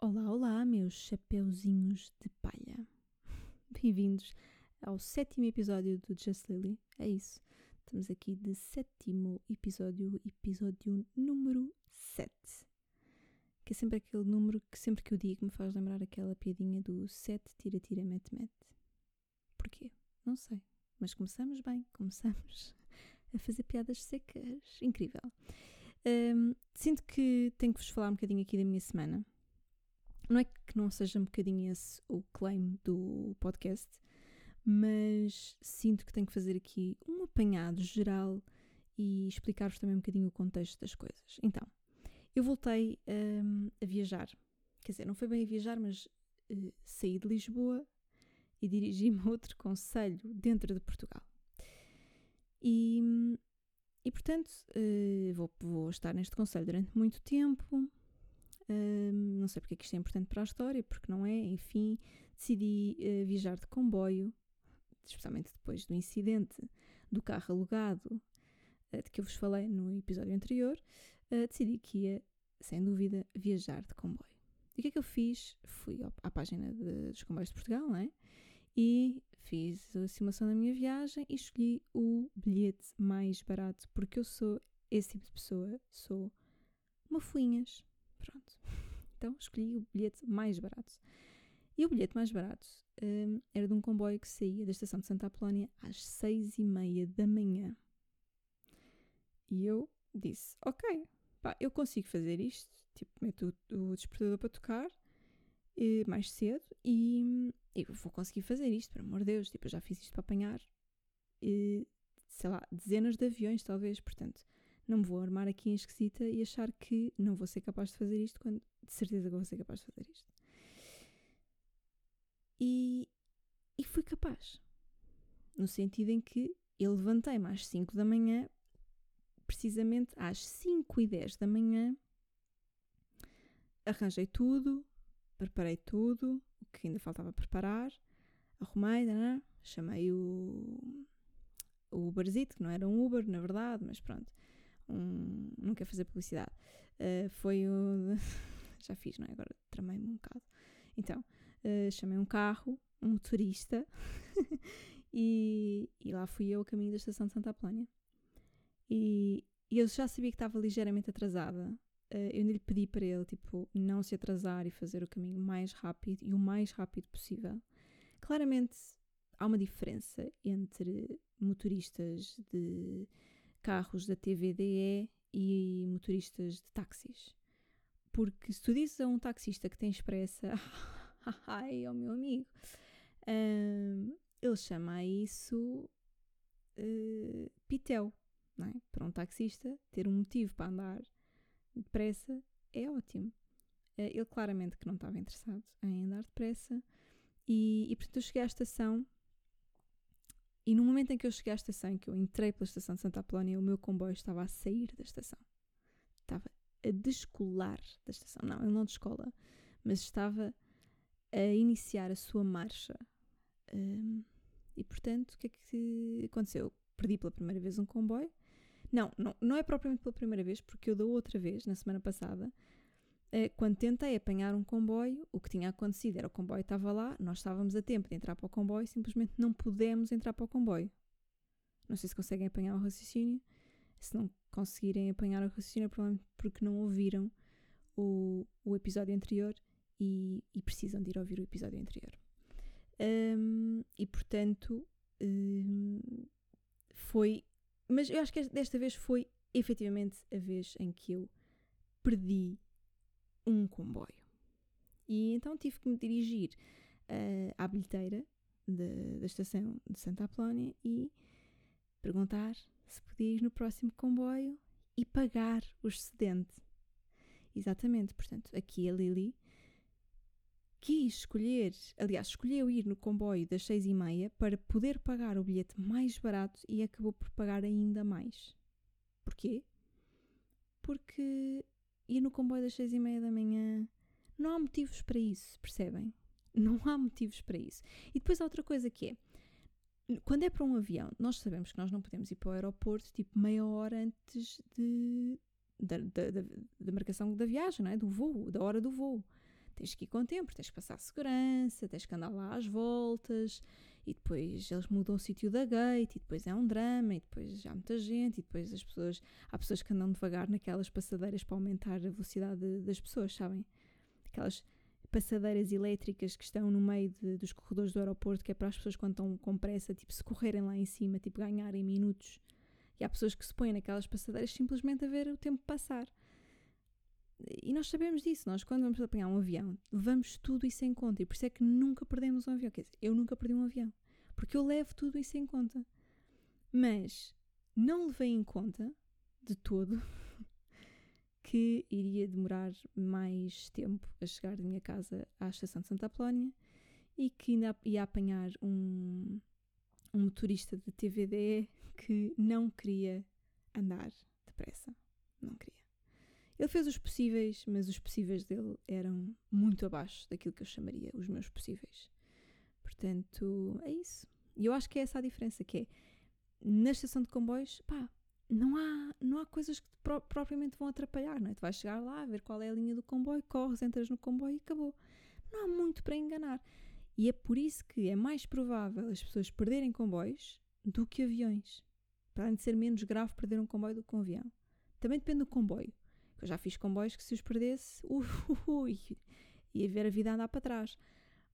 Olá, olá, meus chapeuzinhos de palha. Bem-vindos ao sétimo episódio do Just Lily. É isso. Estamos aqui de sétimo episódio, episódio número 7. Que é sempre aquele número que sempre que eu digo me faz lembrar aquela piadinha do 7 tira tira mete mete. Porquê? Não sei. Mas começamos bem, começamos a fazer piadas secas. Incrível. Um, sinto que tenho que vos falar um bocadinho aqui da minha semana. Não é que não seja um bocadinho esse o claim do podcast, mas sinto que tenho que fazer aqui um apanhado geral e explicar-vos também um bocadinho o contexto das coisas. Então, eu voltei um, a viajar. Quer dizer, não foi bem a viajar, mas uh, saí de Lisboa e dirigi-me a outro conselho dentro de Portugal. E, e portanto, uh, vou, vou estar neste conselho durante muito tempo. Uh, não sei porque é que isto é importante para a história, porque não é. Enfim, decidi uh, viajar de comboio, especialmente depois do incidente do carro alugado uh, de que eu vos falei no episódio anterior. decidi que ia, sem dúvida, viajar de comboio. E o que é que eu fiz? Fui à página de, dos comboios de Portugal, não é? E fiz a simulação da minha viagem e escolhi o bilhete mais barato, porque eu sou esse tipo de pessoa, sou uma fuinhas. Pronto. Então escolhi o bilhete mais barato. E o bilhete mais barato um, era de um comboio que saía da estação de Santa Apolónia às seis e meia da manhã. E eu disse, ok, pá, eu consigo fazer isto. Tipo, meto o, o despertador para tocar e, mais cedo e eu vou conseguir fazer isto, por amor de Deus. Tipo, eu já fiz isto para apanhar, e, sei lá, dezenas de aviões, talvez. Portanto, não me vou armar aqui em esquisita e achar que não vou ser capaz de fazer isto quando de certeza que vou ser capaz de fazer isto. E, e fui capaz. No sentido em que eu levantei-me às 5 da manhã, precisamente às 5 e 10 da manhã, arranjei tudo, preparei tudo, o que ainda faltava preparar, arrumei, né? chamei o, o Uberzito, que não era um Uber, na verdade, mas pronto um, quero fazer publicidade. Uh, foi o. já fiz, não é? Agora tramei-me um bocado. Então, uh, chamei um carro, um motorista, e, e, lá fui eu a caminho da estação de Santa Apolónia. E, e eu já sabia que estava ligeiramente atrasada. Uh, eu lhe pedi para ele, tipo, não se atrasar e fazer o caminho mais rápido e o mais rápido possível. Claramente há uma diferença entre motoristas de carros da TVDE e motoristas de táxis. Porque se tu dizes a um taxista que tem expressa, ai, é o meu amigo, um, ele chama a isso uh, pitel. Não é? Para um taxista, ter um motivo para andar depressa é ótimo. Uh, ele claramente que não estava interessado em andar depressa e, e portanto eu cheguei à estação e no momento em que eu cheguei à estação, que eu entrei pela estação de Santa Apolónia, o meu comboio estava a sair da estação. Estava a descolar da estação. Não, ele não descola, mas estava a iniciar a sua marcha. Um, e portanto, o que é que aconteceu? Perdi pela primeira vez um comboio. Não, não, não é propriamente pela primeira vez, porque eu da outra vez, na semana passada, quando tentei apanhar um comboio, o que tinha acontecido era o comboio estava lá, nós estávamos a tempo de entrar para o comboio, simplesmente não pudemos entrar para o comboio. Não sei se conseguem apanhar o raciocínio. Se não conseguirem apanhar o raciocínio, é provavelmente porque não ouviram o, o episódio anterior e, e, precisam de ir ouvir o episódio anterior. Um, e portanto, um, foi. Mas eu acho que desta vez foi efetivamente a vez em que eu perdi um comboio. E então tive que me dirigir uh, à bilheteira de, da estação de Santa Apolónia e perguntar se podia ir no próximo comboio e pagar o excedente. Exatamente, portanto, aqui a Lily quis escolher, aliás, escolheu ir no comboio das seis e meia para poder pagar o bilhete mais barato e acabou por pagar ainda mais. Porquê? Porque ir no comboio das seis e meia da manhã. Não há motivos para isso, percebem? Não há motivos para isso. E depois há outra coisa que é, quando é para um avião, nós sabemos que nós não podemos ir para o aeroporto tipo meia hora antes de, da, da, da, marcação da viagem, não é? do voo, da hora do voo. Tens que ir com tempo, tens que passar segurança, tens que andar lá às voltas, e depois eles mudam o sítio da gate, e depois é um drama, e depois há muita gente, e depois as pessoas, há pessoas que andam devagar naquelas passadeiras para aumentar a velocidade das pessoas, sabem? Aquelas passadeiras elétricas que estão no meio de, dos corredores do aeroporto, que é para as pessoas quando estão com pressa, tipo, se correrem lá em cima, tipo, ganharem minutos. E há pessoas que se põem naquelas passadeiras simplesmente a ver o tempo passar. E nós sabemos disso, nós quando vamos apanhar um avião, levamos tudo isso em conta. E por isso é que nunca perdemos um avião. Quer dizer, eu nunca perdi um avião. Porque eu levo tudo isso em conta. Mas não levei em conta, de todo, que iria demorar mais tempo a chegar da minha casa à estação de Santa Apolónia e que ainda ia apanhar um, um motorista de TVD que não queria andar depressa. Não queria. Ele fez os possíveis, mas os possíveis dele eram muito abaixo daquilo que eu chamaria os meus possíveis. Portanto, é isso. E eu acho que é essa a diferença, que é na estação de comboios, pá, não há, não há coisas que pro, propriamente vão atrapalhar, não é? Tu vais chegar lá, ver qual é a linha do comboio, corres, entras no comboio e acabou. Não há muito para enganar. E é por isso que é mais provável as pessoas perderem comboios do que aviões. Para além de ser menos grave perder um comboio do que um avião. Também depende do comboio. Eu já fiz comboios que se os perdesse, ui, ia ver a vida andar para trás.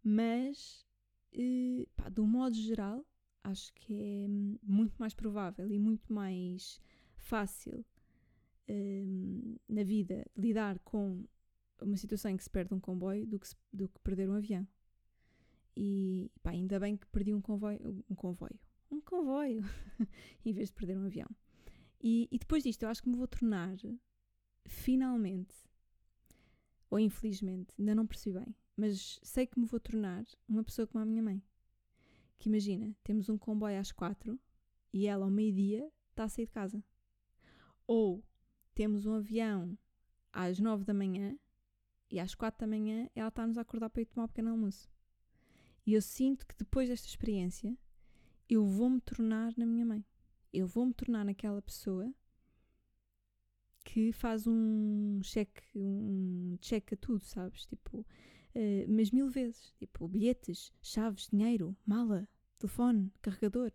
Mas, eh, pá, de um modo geral, acho que é muito mais provável e muito mais fácil um, na vida lidar com uma situação em que se perde um comboio do que, se, do que perder um avião. E pá, ainda bem que perdi um convoio, um convoio, um convoio, em vez de perder um avião. E, e depois disto, eu acho que me vou tornar, finalmente, ou infelizmente, ainda não percebi bem, mas sei que me vou tornar uma pessoa como a minha mãe que imagina, temos um comboio às quatro e ela ao meio-dia está a sair de casa. Ou temos um avião às nove da manhã e às quatro da manhã ela está-nos a acordar para ir tomar um pequeno almoço. E eu sinto que depois desta experiência eu vou-me tornar na minha mãe. Eu vou-me tornar naquela pessoa que faz um cheque, um check a tudo, sabes? Tipo, uh, mas mil vezes. Tipo, bilhetes, chaves, dinheiro, mala, telefone, carregador.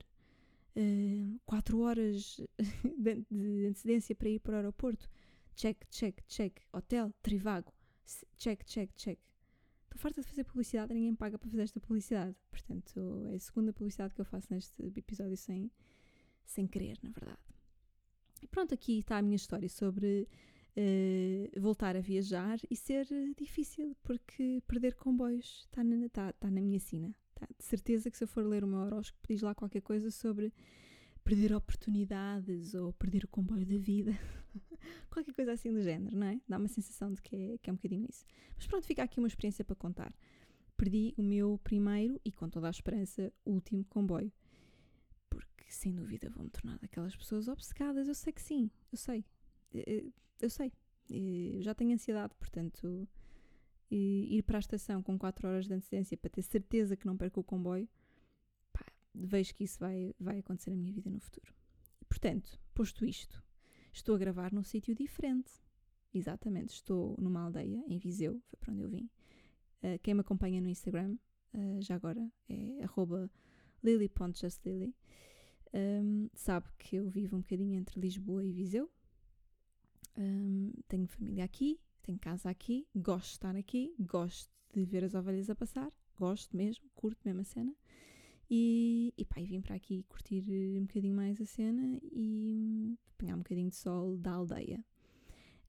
Uh, quatro horas de, de antecedência para ir para o aeroporto. Check, check, check. Hotel, Trivago. Check, check, check. Estou farta de fazer publicidade, ninguém paga para fazer esta publicidade. Portanto, é a segunda publicidade que eu faço neste episódio sem, sem querer, na verdade. E pronto, aqui está a minha história sobre uh, voltar a viajar e ser difícil, porque perder comboios está na, está, está na minha sina. Está. De certeza que se eu for ler o meu horóscopo, diz lá qualquer coisa sobre perder oportunidades ou perder o comboio da vida. qualquer coisa assim do género, não é? Dá uma sensação de que é, que é um bocadinho isso. Mas pronto, fica aqui uma experiência para contar. Perdi o meu primeiro e, com toda a esperança, último comboio que sem dúvida vou me tornar daquelas pessoas obcecadas. Eu sei que sim, eu sei. Eu sei. Eu já tenho ansiedade, portanto, ir para a estação com 4 horas de antecedência para ter certeza que não perco o comboio, pá, vejo que isso vai, vai acontecer na minha vida no futuro. Portanto, posto isto, estou a gravar num sítio diferente. Exatamente, estou numa aldeia, em Viseu, foi para onde eu vim. Uh, quem me acompanha no Instagram, já agora, é lily.justlily um, sabe que eu vivo um bocadinho entre Lisboa e Viseu. Um, tenho família aqui, tenho casa aqui, gosto de estar aqui, gosto de ver as ovelhas a passar, gosto mesmo, curto mesmo a cena. E, e pá, e vim para aqui curtir um bocadinho mais a cena e apanhar um bocadinho de sol da aldeia.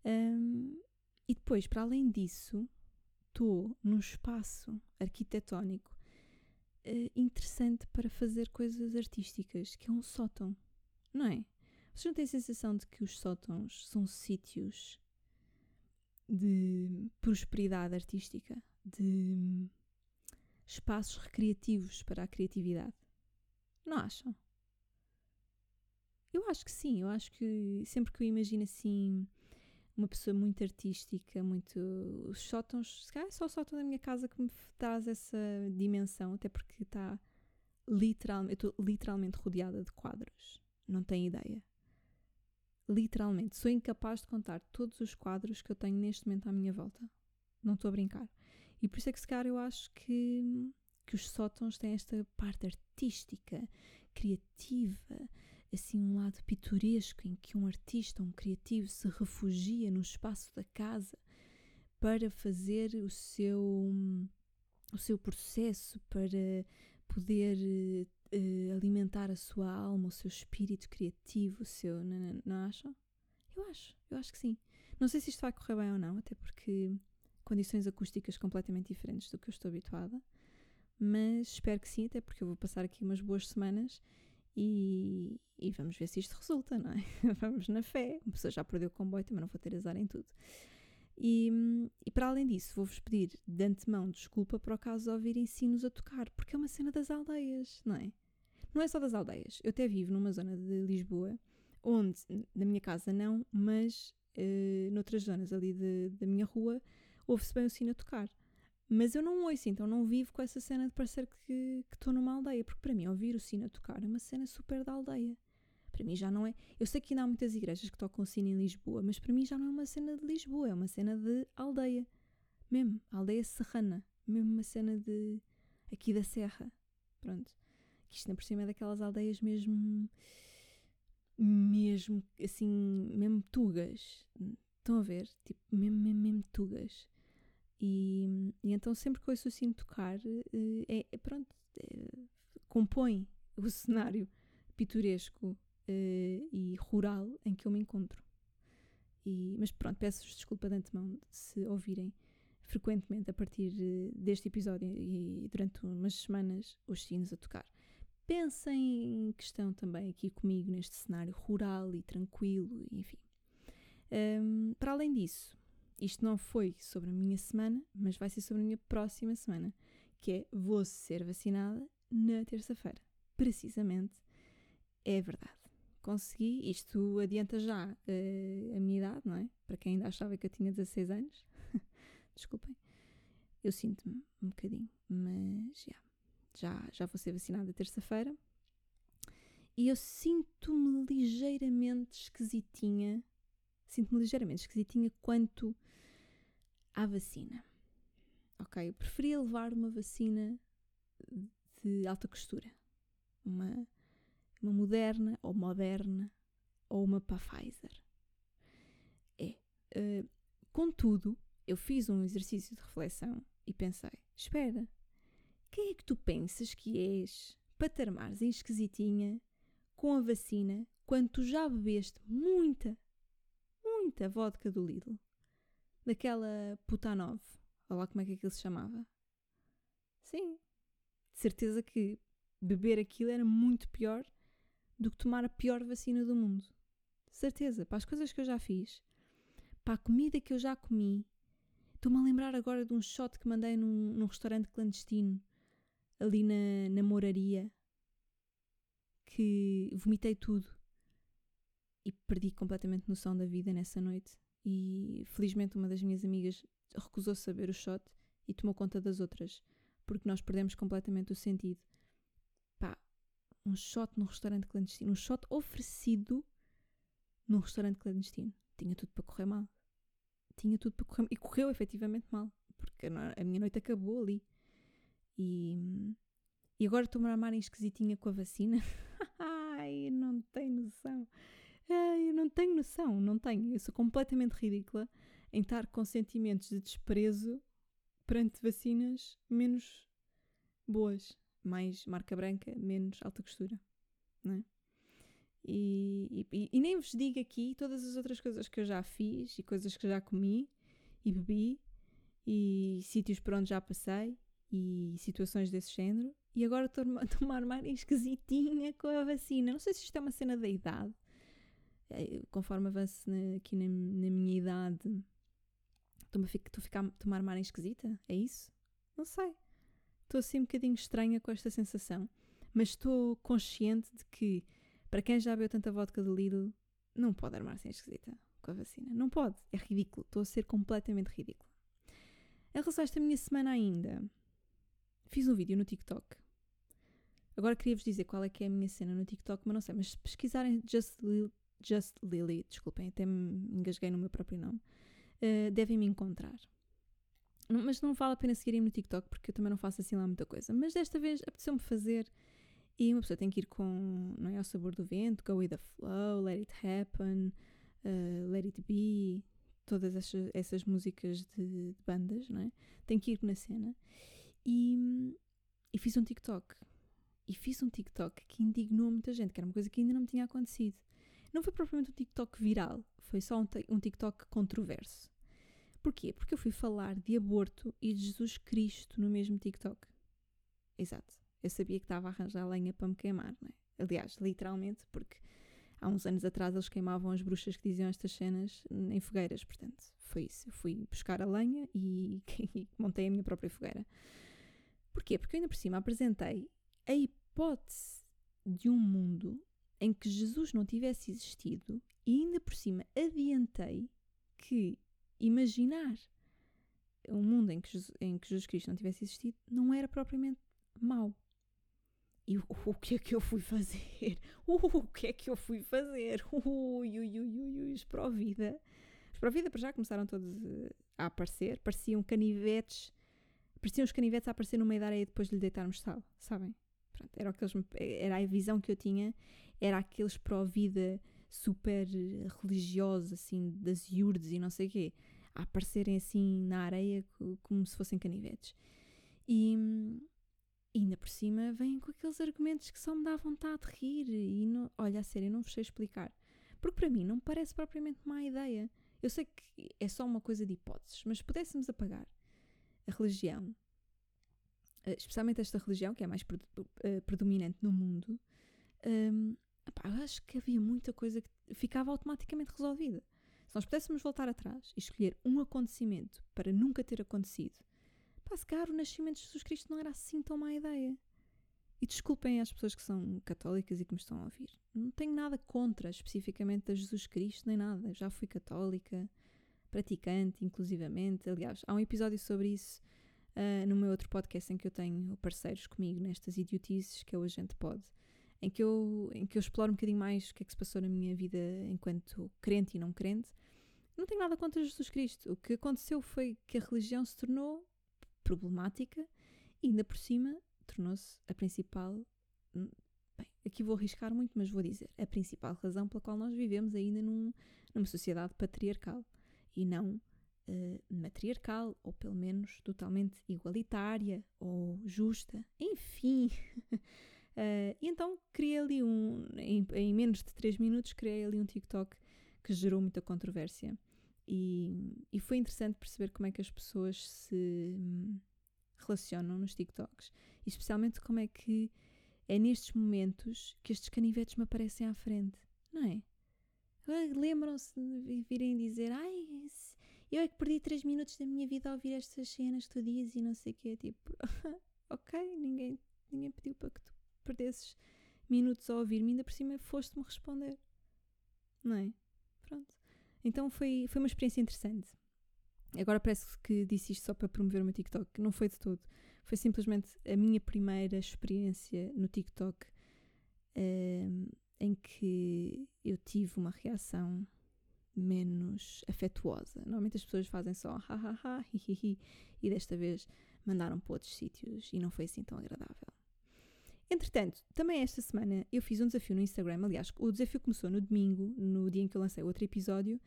Um, e depois, para além disso, estou num espaço arquitetónico uh, interessante para fazer coisas artísticas, que é um sótão, não é? Vocês não têm a sensação de que os sótãos são sítios de prosperidade artística, de espaços recreativos para a criatividade? Não acham? Eu acho que sim, eu acho que sempre que eu imagino assim uma pessoa muito artística, muito. Os sótãos, se calhar é só o sótão da minha casa que me traz essa dimensão, até porque está literalmente. Eu estou literalmente rodeada de quadros. Não tenho ideia. Literalmente. Sou incapaz de contar todos os quadros que eu tenho neste momento à minha volta. Não estou a brincar. E por isso é que, se calhar, eu acho que, que os sótãos têm esta parte artística, criativa, assim um lado pitoresco em que um artista, um criativo se refugia no espaço da casa para fazer o seu o seu processo para poder uh, alimentar a sua alma, o seu espírito criativo, o seu não, não acham? Eu acho, eu acho que sim. Não sei se isto vai correr bem ou não, até porque condições acústicas completamente diferentes do que eu estou habituada, mas espero que sim, até porque eu vou passar aqui umas boas semanas e, e vamos ver se isto resulta, não é? vamos na fé. Uma pessoa já perdeu o comboio, também não vou ter azar em tudo. E, e para além disso, vou-vos pedir de antemão desculpa por acaso de ouvirem sinos a tocar, porque é uma cena das aldeias, não é? Não é só das aldeias. Eu até vivo numa zona de Lisboa, onde, na minha casa não, mas uh, noutras zonas ali de, da minha rua, ouve-se bem o sino a tocar. Mas eu não ouço, então não vivo com essa cena de parecer que estou numa aldeia, porque para mim ouvir o sino a tocar é uma cena super da aldeia. Para mim já não é. Eu sei que ainda há muitas igrejas que tocam sino em Lisboa, mas para mim já não é uma cena de Lisboa, é uma cena de aldeia. Mesmo, aldeia serrana. Mesmo uma cena de. aqui da Serra. Pronto. Que isto por cima é daquelas aldeias mesmo. mesmo assim. mesmo tugas. Estão a ver? Tipo, mesmo, mesmo, mesmo tugas. E, e, então sempre que ouço sino tocar, eh, é, é pronto, é, compõe o cenário pitoresco uh, e rural em que eu me encontro. E, mas pronto, peço-vos desculpa de antemão se ouvirem frequentemente a partir deste episódio e durante umas semanas os sinos a tocar. Pensem em questão também aqui comigo neste cenário rural e tranquilo, enfim. Um, para além disso, isto não foi sobre a minha semana, mas vai ser sobre a minha próxima semana, que é vou ser vacinada na terça-feira. Precisamente, é verdade. Consegui, isto adianta já uh, a minha idade, não é? Para quem ainda achava que eu tinha 16 anos. Desculpem. Eu sinto-me um bocadinho, mas yeah, já, já vou ser vacinada terça-feira. E eu sinto-me ligeiramente esquisitinha. Sinto-me ligeiramente esquisitinha quanto à vacina. Ok, eu preferia levar uma vacina de alta costura. Uma, uma moderna ou moderna ou uma para Pfizer. É. Uh, contudo, eu fiz um exercício de reflexão e pensei: espera, quem é que tu pensas que és para em esquisitinha com a vacina quando tu já bebeste muita, muita vodka do Lidl? daquela Putanov, olha lá como é que aquilo se chamava. Sim, de certeza que beber aquilo era muito pior do que tomar a pior vacina do mundo. De certeza, para as coisas que eu já fiz, para a comida que eu já comi. Estou-me a lembrar agora de um shot que mandei num, num restaurante clandestino, ali na, na moraria, que vomitei tudo e perdi completamente noção da vida nessa noite e felizmente uma das minhas amigas recusou-se a beber o shot e tomou conta das outras, porque nós perdemos completamente o sentido. Pá, um shot num restaurante clandestino, um shot oferecido num restaurante clandestino. Tinha tudo para correr mal. Tinha tudo para correr mal. E correu efetivamente mal, porque a minha noite acabou ali. E, e agora estou-me a amar em esquisitinha com a vacina. Ai, não tem noção. Eu não tenho noção, não tenho. Eu sou completamente ridícula em estar com sentimentos de desprezo perante vacinas menos boas, mais marca branca, menos alta costura, não é? E, e, e, nem vos digo aqui todas as outras coisas que eu já fiz e coisas que já comi e bebi e sítios por onde já passei e situações desse género. E agora estou a tomar mais esquisitinha com a vacina. Não sei se isto é uma cena da idade conforme avanço na, aqui na, na, minha idade, estou a, ficar, estou a ficar tomar mar esquisita? É isso? Não sei. Estou assim um bocadinho estranha com esta sensação. Mas estou consciente de que, para quem já bebeu tanta vodka do Lidl, não pode armar-se em esquisita com a vacina. Não pode. É ridículo. Estou a ser completamente ridícula. Em relação a esta minha semana ainda, fiz um vídeo no TikTok. Agora queria-vos dizer qual é que é a minha cena no TikTok, mas não sei. Mas se pesquisarem Just Just Lily, desculpem, até me engasguei no meu próprio nome, uh, devem me encontrar. mas não vale a pena seguirem no TikTok porque eu também não faço assim lá muita coisa. Mas desta vez apeteceu-me fazer e uma pessoa tem que ir com não é, ao sabor do vento, go with the flow, let it happen, uh, let it be, todas essas, essas músicas de, de, bandas, não é? Tem que ir na cena. E, e fiz um TikTok. E fiz um TikTok que indignou muita gente, que era uma coisa que ainda não me tinha acontecido. Não foi propriamente um TikTok viral, foi só um, um TikTok controverso. Porquê? Porque eu fui falar de aborto e de Jesus Cristo no mesmo TikTok. Exato. Eu sabia que estava a arranjar lenha para me queimar, não é? Aliás, literalmente, porque há uns anos atrás eles queimavam as bruxas que diziam estas cenas em fogueiras, portanto, foi isso. Eu fui buscar a lenha e, e montei a minha própria fogueira. Porquê? Porque eu ainda por cima apresentei a hipótese de um mundo em que Jesus não tivesse existido e ainda por cima adiantei que imaginar um mundo em que, Jesus, em que Jesus Cristo não tivesse existido não era propriamente mau. E o, o que é que eu fui fazer? o que é que eu fui fazer? Ui, ui, ui, ui, ui, os Provida. Os para já começaram todos eh, a aparecer, pareciam canivetes, pareciam os canivetes a aparecer no meio da areia depois de lhe deitarmos sal, sabem? Pronto, era, aqueles, era a visão que eu tinha, era aqueles Provida super religiosos, assim, das iurdes e não sei o quê, a aparecerem assim na areia como se fossem canivetes. E, e ainda por cima vêm com aqueles argumentos que só me dá vontade de rir. E não, olha, a sério, não vos sei explicar. Porque para mim não me parece propriamente má ideia. Eu sei que é só uma coisa de hipóteses, mas se pudéssemos apagar a religião, eh, especialmente esta religião que é mais eh, predominante no mundo, um, Epá, eu acho que havia muita coisa que ficava automaticamente resolvida. Se nós pudéssemos voltar atrás e escolher um acontecimento para nunca ter acontecido, pá, se calhar o nascimento de Jesus Cristo não era assim tão má ideia. E desculpem as pessoas que são católicas e que me estão a ouvir. Não tenho nada contra especificamente a Jesus Cristo, nem nada. Já fui católica, praticante, inclusivamente. Aliás, há um episódio sobre isso uh, no meu outro podcast em que eu tenho parceiros comigo nestas idiotices que o Agente Pode em que eu, em que eu exploro um bocadinho mais o que é que se passou na minha vida enquanto crente e não crente. Não tenho nada contra Jesus Cristo. O que aconteceu foi que a religião se tornou problemática e ainda por cima tornou-se a principal. Hum, bem, aqui vou arriscar muito, mas vou dizer a principal razão pela qual nós vivemos ainda num, numa sociedade patriarcal e não uh, matriarcal, ou pelo menos totalmente igualitária ou justa. Enfim. Uh, e então criei ali um, em, em, menos de 3 minutos, criei ali um TikTok que gerou muita controvérsia. E, e foi interessante perceber como é que as pessoas se hum, relacionam nos TikToks. E especialmente como é que é nestes momentos que estes canivetes me aparecem à frente, não é? Lembram-se de virem dizer: Ai, eu é que perdi 3 minutos da minha vida a ouvir estas cenas que tu dizes e não sei o quê. Tipo, ok, ninguém, ninguém pediu para que tu perdesses minutos a ouvir-me, ainda por cima foste-me responder. Não é? Pronto. Então foi, foi uma experiência interessante. Agora parece que disse isto só para promover o meu TikTok. Não foi de todo. Foi simplesmente a minha primeira experiência no TikTok um, ehm, em que eu tive uma reação menos afetuosa. Normalmente as pessoas fazem só ha ha ha, hi, hi, hi, e desta vez mandaram para outros sítios e não foi assim tão agradável. Entretanto, também esta semana eu fiz um desafio no Instagram. Aliás, o desafio começou no domingo, no dia em que eu lancei outro episódio,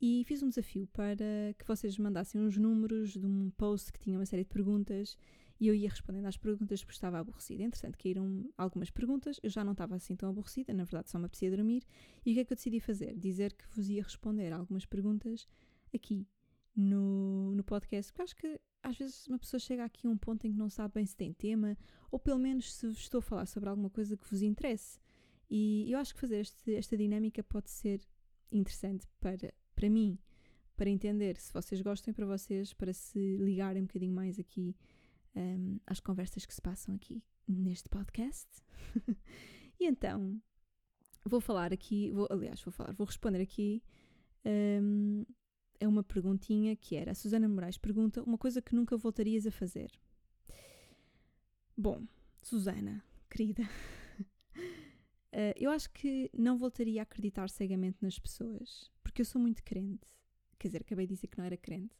e fiz um desafio para que vocês mandassem uns números de um post que tinha uma série de perguntas e eu ia respondendo às perguntas porque estava aborrecida. Entretanto, caíram algumas perguntas, eu já não estava assim tão aborrecida, na verdade só me apetecia dormir. E o que é que eu decidi fazer? Dizer que vos ia responder algumas perguntas aqui no, no podcast, porque acho que às vezes uma pessoa chega aqui a um ponto em que não sabe bem se tem tema, ou pelo menos se estou a falar sobre alguma coisa que vos interesse. E eu acho que fazer este, esta dinâmica pode ser interessante para, para mim, para entender se vocês gostam para vocês, para se ligarem um bocadinho mais aqui um, às conversas que se passam aqui neste podcast. e então, vou falar aqui, vou, aliás, vou falar, vou responder aqui um, é uma perguntinha que era: a Susana Moraes pergunta uma coisa que nunca voltarias a fazer. Bom, Susana, querida, uh, eu acho que não voltaria a acreditar cegamente nas pessoas, porque eu sou muito crente. Quer dizer, acabei de dizer que não era crente,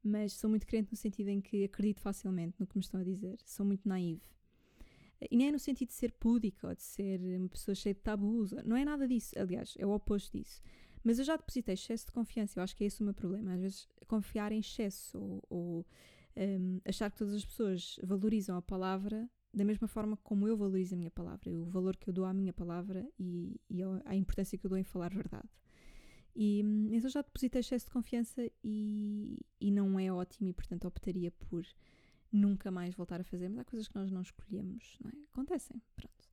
mas sou muito crente no sentido em que acredito facilmente no que me estão a dizer. Sou muito naive. E nem é no sentido de ser púdica ou de ser uma pessoa cheia de tabus. Não é nada disso. Aliás, é o oposto disso. Mas eu já depositei excesso de confiança. Eu acho que é esse o meu problema. Às vezes, confiar em excesso ou, ou um, achar que todas as pessoas valorizam a palavra da mesma forma como eu valorizo a minha palavra, o valor que eu dou à minha palavra e, e a importância que eu dou em falar verdade. E então já depositei excesso de confiança e, e não é ótimo e portanto optaria por nunca mais voltar a fazer, mas há coisas que nós não escolhemos, não é? Acontecem, pronto.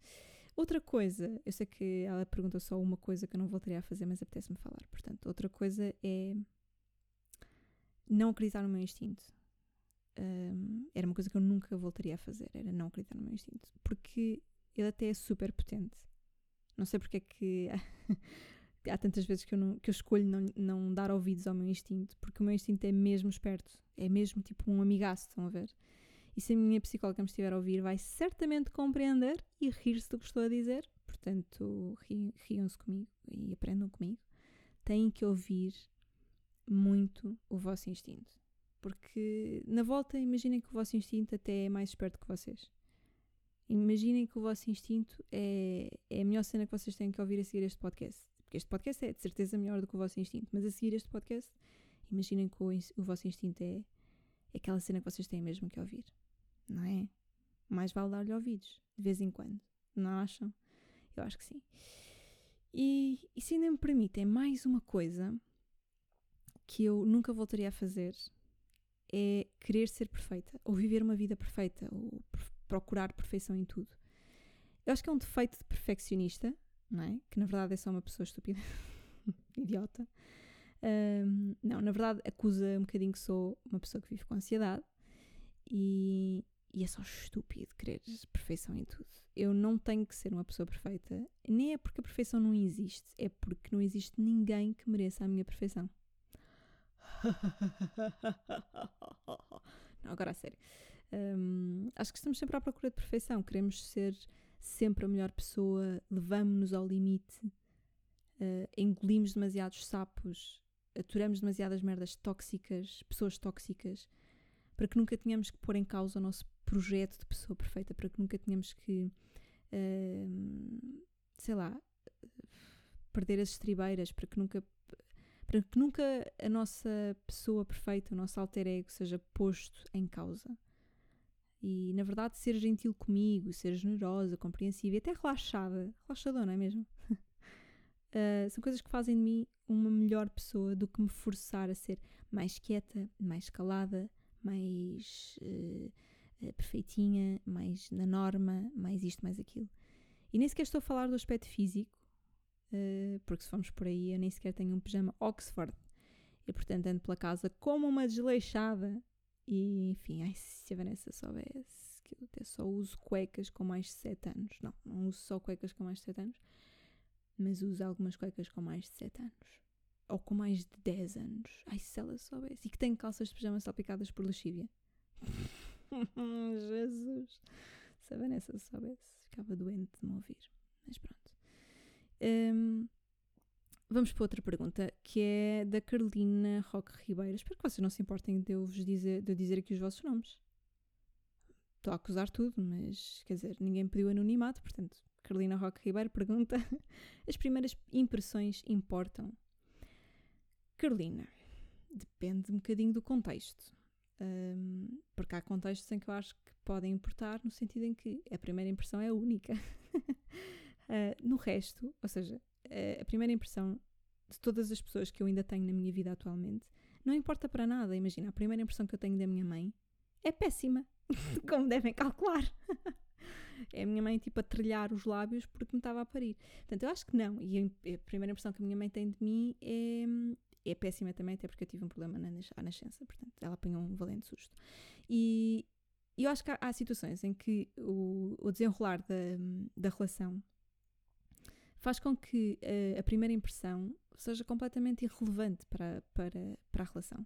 Outra coisa, eu sei que ela perguntou só uma coisa que eu não voltaria a fazer, mas apetece-me falar. Portanto, outra coisa é não acreditar no meu instinto. Um, era uma coisa que eu nunca voltaria a fazer, era não acreditar no meu instinto. Porque ele até é super potente. Não sei porque é que há tantas vezes que eu, não, que eu escolho não, não dar ouvidos ao meu instinto, porque o meu instinto é mesmo esperto, é mesmo tipo um amigaço, estão a ver? E se a minha psicóloga me estiver a ouvir, vai certamente compreender e rir-se do que estou a dizer. Portanto, riam-se comigo e aprendam comigo. Têm que ouvir muito o vosso instinto. Porque na volta, imaginem que o vosso instinto até é mais esperto que vocês. Imaginem que o vosso instinto é, é a melhor cena que vocês têm que ouvir a seguir este podcast. Porque este podcast é de certeza melhor do que o vosso instinto. Mas a seguir este podcast, imaginem que o, o vosso instinto é, é aquela cena que vocês têm mesmo que ouvir. Não é? Mais vale dar-lhe ouvidos, de vez em quando. Não acham? Eu acho que sim. E, e se ainda me permitem mais uma coisa que eu nunca voltaria a fazer é querer ser perfeita, ou viver uma vida perfeita, ou procurar perfeição em tudo. Eu acho que é um defeito de perfeccionista, não é? Que na verdade é só uma pessoa estúpida, idiota. Um, não, na verdade acusa um bocadinho que sou uma pessoa que vive com ansiedade e, e é só estúpido querer perfeição em tudo. Eu não tenho que ser uma pessoa perfeita, nem é porque a perfeição não existe, é porque não existe ninguém que mereça a minha perfeição. Não, agora a sério. Um, acho que estamos sempre à procura de perfeição. Queremos ser sempre a melhor pessoa, levamos-nos ao limite, uh, engolimos demasiados sapos, aturamos demasiadas merdas tóxicas, pessoas tóxicas, para que nunca tenhamos que pôr em causa o nosso projeto de pessoa perfeita, para que nunca tenhamos que, uh, sei lá, perder as estribeiras, para que nunca para que nunca a nossa pessoa perfeita, o nosso alter ego, seja posto em causa. E, na verdade, ser gentil comigo, ser generosa, compreensiva e até relaxada, relaxadora, não é mesmo? uh, são coisas que fazem de mim uma melhor pessoa do que me forçar a ser mais quieta, mais calada, mais uh, perfeitinha, mais na norma, mais isto, mais aquilo. E nem sequer estou a falar do aspecto físico, uh, porque se formos por aí eu nem sequer tenho um pijama Oxford. E portanto ando pela casa como uma desleixada. E enfim, ai, se a Vanessa soubesse que eu até só uso cuecas com mais de 7 anos. Não, não uso só cuecas com mais de 7 anos, mas uso algumas cuecas com mais de 7 anos. Ou com mais de 10 anos. Ai, se ela soubesse. E que tenho calças de pijama salpicadas por lexívia. Jesus! Se a Vanessa soubesse, ficava doente de me ouvir. Mas pronto. Um, vamos para outra pergunta, que é da Carolina Roque Ribeiro. Espero que vocês não se importem de eu, vos dizer, de eu dizer aqui os vossos nomes. Estou a acusar tudo, mas quer dizer, ninguém pediu anonimato, portanto, Carolina Roque Ribeiro pergunta: as primeiras impressões importam? Carolina, depende um bocadinho do contexto. Um, porque há contextos em que eu acho que podem importar, no sentido em que a primeira impressão é única. Uh, no resto, ou seja, a primeira impressão de todas as pessoas que eu ainda tenho na minha vida atualmente não importa para nada. Imagina, a primeira impressão que eu tenho da minha mãe é péssima, como devem calcular. é a minha mãe tipo a trilhar os lábios porque me estava a parir. Portanto, eu acho que não. E a primeira impressão que a minha mãe tem de mim é, é péssima também, até porque eu tive um problema na, à nascença. Portanto, ela apanhou um valente susto. E eu acho que há, há situações em que o, o desenrolar da, da relação faz com que uh, a primeira impressão seja completamente irrelevante para, para, para a relação.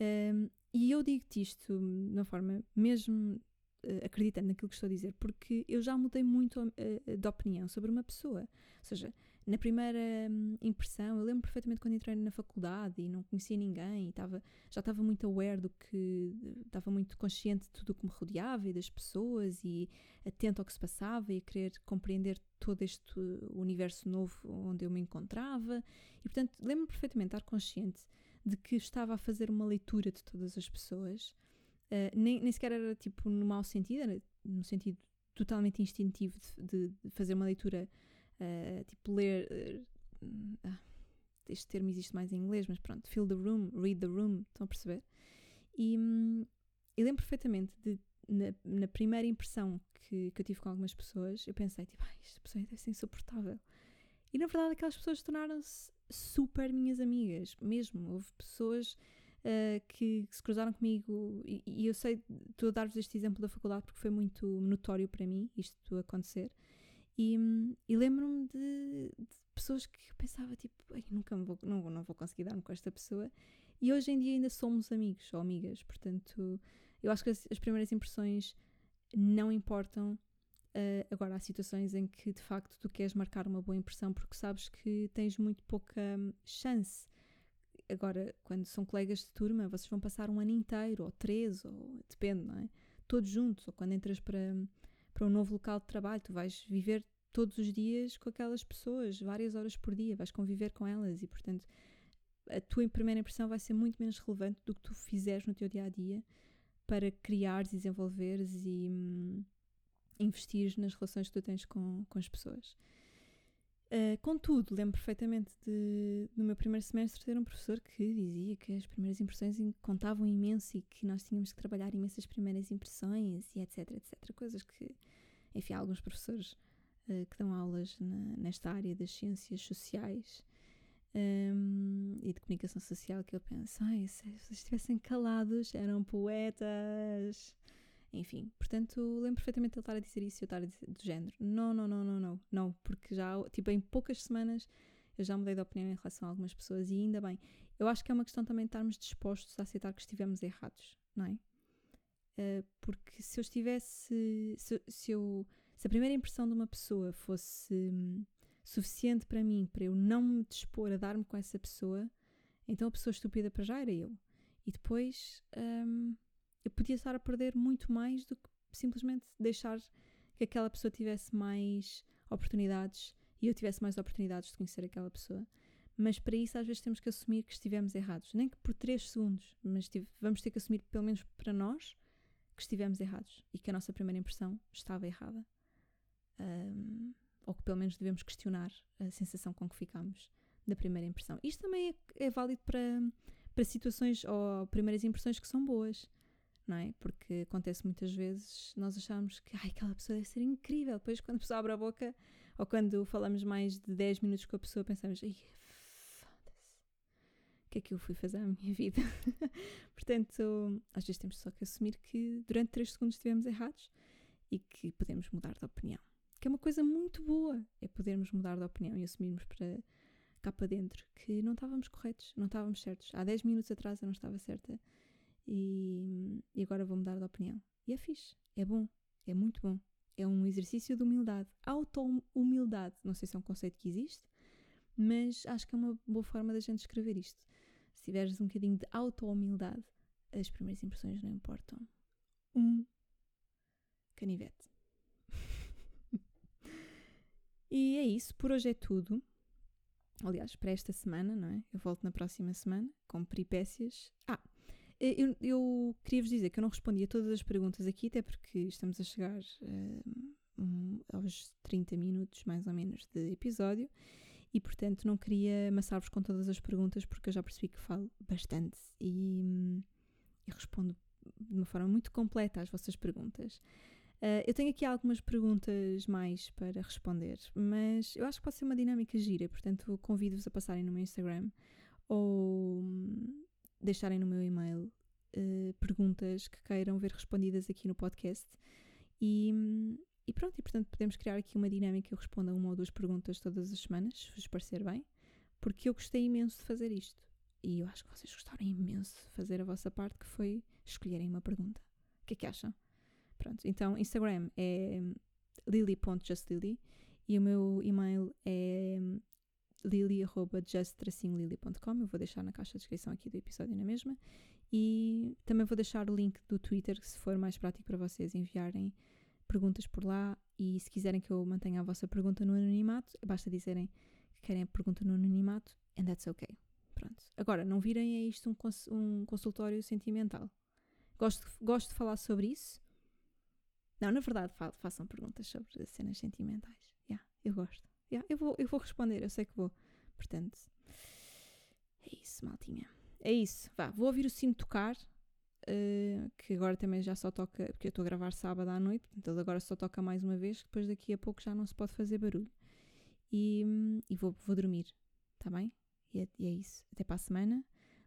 Um, e eu digo-te isto de uma forma mesmo uh, acreditando naquilo que estou a dizer, porque eu já mudei muito uh, de opinião sobre uma pessoa. Ou seja, na primeira hum, impressão, eu lembro perfeitamente quando entrei na faculdade e não conhecia ninguém e tava, já estava muito aware do que. estava muito consciente de tudo o que me rodeava e das pessoas e atento ao que se passava e a querer compreender todo este universo novo onde eu me encontrava. E portanto, lembro-me perfeitamente estar consciente de que estava a fazer uma leitura de todas as pessoas. Uh, nem, nem sequer era tipo no mau sentido, era no sentido totalmente instintivo de, de fazer uma leitura uh, tipo ler. Uh, este termo existe mais em inglês, mas pronto, fill the room, read the room, estão a perceber? E hum, eu lembro perfeitamente de, na, na primeira impressão que, que, eu tive com algumas pessoas, eu pensei, tipo, ah, esta pessoa deve ser insuportável. E na verdade, aquelas pessoas tornaram-se super minhas amigas, mesmo. Houve pessoas uh, que, que, se cruzaram comigo, e, e eu sei, estou a dar-vos este exemplo da faculdade porque foi muito notório para mim isto acontecer. E, e lembro-me de, de, pessoas que pensava, tipo, nunca vou, não, não vou conseguir dar-me com esta pessoa. E hoje em dia ainda somos amigos ou amigas. Portanto, eu acho que as, as primeiras impressões não importam. Uh, agora, há situações em que de facto tu queres marcar uma boa impressão porque sabes que tens muito pouca hum, chance. Agora, quando são colegas de turma, vocês vão passar um ano inteiro, ou três, ou depende, não é? Todos juntos, ou quando entras para para um novo local de trabalho, tu vais viver todos os dias com aquelas pessoas, várias horas por dia, vais conviver com elas e, portanto, a tua primeira impressão vai ser muito menos relevante do que tu fizeres no teu dia a dia para criares, desenvolveres e hum, investires nas relações que tu tens com, com as pessoas. Uh, contudo, lembro perfeitamente de, no meu primeiro semestre ter um professor que dizia que as primeiras impressões contavam imenso e que nós tínhamos que trabalhar imensas primeiras impressões e etc, etc. Coisas que, enfim, há alguns professores uh, que dão aulas na, nesta área das ciências sociais um, e de comunicação social que eu penso, ai, se vocês estivessem calados, eram poetas. Enfim, portanto, lembro perfeitamente ele estar a dizer isso e eu estar a dizer do género. Não, não, não, não, não, não, porque já, tipo, em poucas semanas eu já mudei de opinião em relação a algumas pessoas e ainda bem. Eu acho que é uma questão também de estarmos dispostos a aceitar que estivemos errados, não é? Uh, porque se eu estivesse. Se, se, eu, se a primeira impressão de uma pessoa fosse hum, suficiente para mim, para eu não me dispor a dar-me com essa pessoa, então a pessoa estúpida para já era eu. E depois. Um, eu podia estar a perder muito mais do que simplesmente deixar que aquela pessoa tivesse mais oportunidades e eu tivesse mais oportunidades de conhecer aquela pessoa. Mas para isso, às vezes, temos que assumir que estivemos errados. Nem que por 3 segundos, mas tive, vamos ter que assumir, pelo menos para nós, que estivemos errados e que a nossa primeira impressão estava errada. Um, ou que pelo menos devemos questionar a sensação com que ficámos da primeira impressão. Isto também é, é válido para, para situações ou primeiras impressões que são boas não é? Porque acontece muitas vezes nós achamos que Ai, aquela pessoa deve ser incrível. Depois, quando a pessoa abre a boca ou quando falamos mais de 10 minutos com a pessoa, pensamos: Ai, o que é que eu fui fazer à minha vida? Portanto, às vezes temos só que assumir que durante 3 segundos estivemos errados e que podemos mudar de opinião. Que é uma coisa muito boa, é podermos mudar de opinião e assumirmos para cá para dentro que não estávamos corretos, não estávamos certos. Há 10 minutos atrás eu não estava certa e, e agora vou mudar de opinião. E é fixe, é bom, é muito bom. É um exercício de humildade, auto-humildade. Não sei se é um conceito que existe, mas acho que é uma boa forma da gente escrever isto. Se tiveres um bocadinho de auto-humildade, as primeiras impressões não importam. Um canivete. e é isso, por hoje é tudo. Aliás, para esta semana, não é? Eu volto na próxima semana com peripécias. Ah, eu, eu queria vos dizer que eu não respondi a todas as perguntas aqui, até porque estamos a chegar uh, um, aos 30 minutos, mais ou menos, de episódio, e portanto não queria amassar-vos com todas as perguntas, porque eu já percebi que falo bastante e, um, e respondo de uma forma muito completa às vossas perguntas. Uh, eu tenho aqui algumas perguntas mais para responder, mas eu acho que pode ser uma dinâmica gira, portanto convido-vos a passarem no meu Instagram ou hum, deixarem no meu e-mail uh, perguntas que queiram ver respondidas aqui no podcast. E, e pronto, e portanto podemos criar aqui uma dinâmica. Eu respondo a uma ou duas perguntas todas as semanas, se vos parecer bem, porque eu gostei imenso de fazer isto. E eu acho que vocês gostaram imenso de fazer a vossa parte, que foi escolherem uma pergunta. O que é que acham? Pronto, então Instagram é lily.justlily e o meu e-mail é lily.just-lily.com. Eu vou deixar na caixa de descrição aqui do episódio na mesma. E também vou deixar o link do Twitter, se for mais prático para vocês enviarem perguntas por lá. E se quiserem que eu mantenha a vossa pergunta no anonimato, basta dizerem que querem a pergunta no anonimato, and that's okay. Pronto. Agora, não virem a isto um, cons um consultório sentimental. Gosto, gosto de falar sobre isso. Não, na verdade, fa façam perguntas sobre cenas sentimentais. Yeah, eu gosto. Yeah, eu, vou, eu vou responder, eu sei que vou. Portanto, é isso, maltinha. É isso. Vá, vou ouvir o sino tocar. Uh, que agora também já só toca, porque eu estou a gravar sábado à noite, então agora só toca mais uma vez, depois daqui a pouco já não se pode fazer barulho. E, e vou, vou dormir, tá bem? E é, e é, isso. Até para a semana.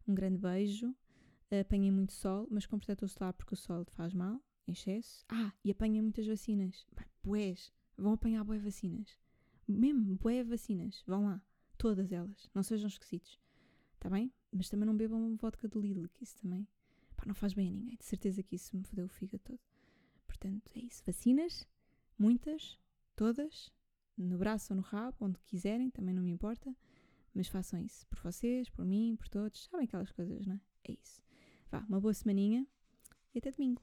Um grande beijo. Apanhem muito sol, mas com protetor solar porque o sol faz mal, em excesso. Ah, e apanhem muitas vacinas. Boés, vão apanhar boé vacinas. Mesmo, boé vacinas. Vão lá. Todas elas. Não sejam esquisitos. Tá bem? Mas também não bebam vodka do Lidl, que isso também pá, não faz bem a ninguém. De certeza que isso me fodeu o fígado todo. Portanto, é isso. Vacinas, muitas, todas, no braço ou no rabo, onde quiserem, também não me importa. Mas façam isso por vocês, por mim, por todos. Sabem aquelas coisas, não é? É isso. Vá, uma boa semaninha e até domingo.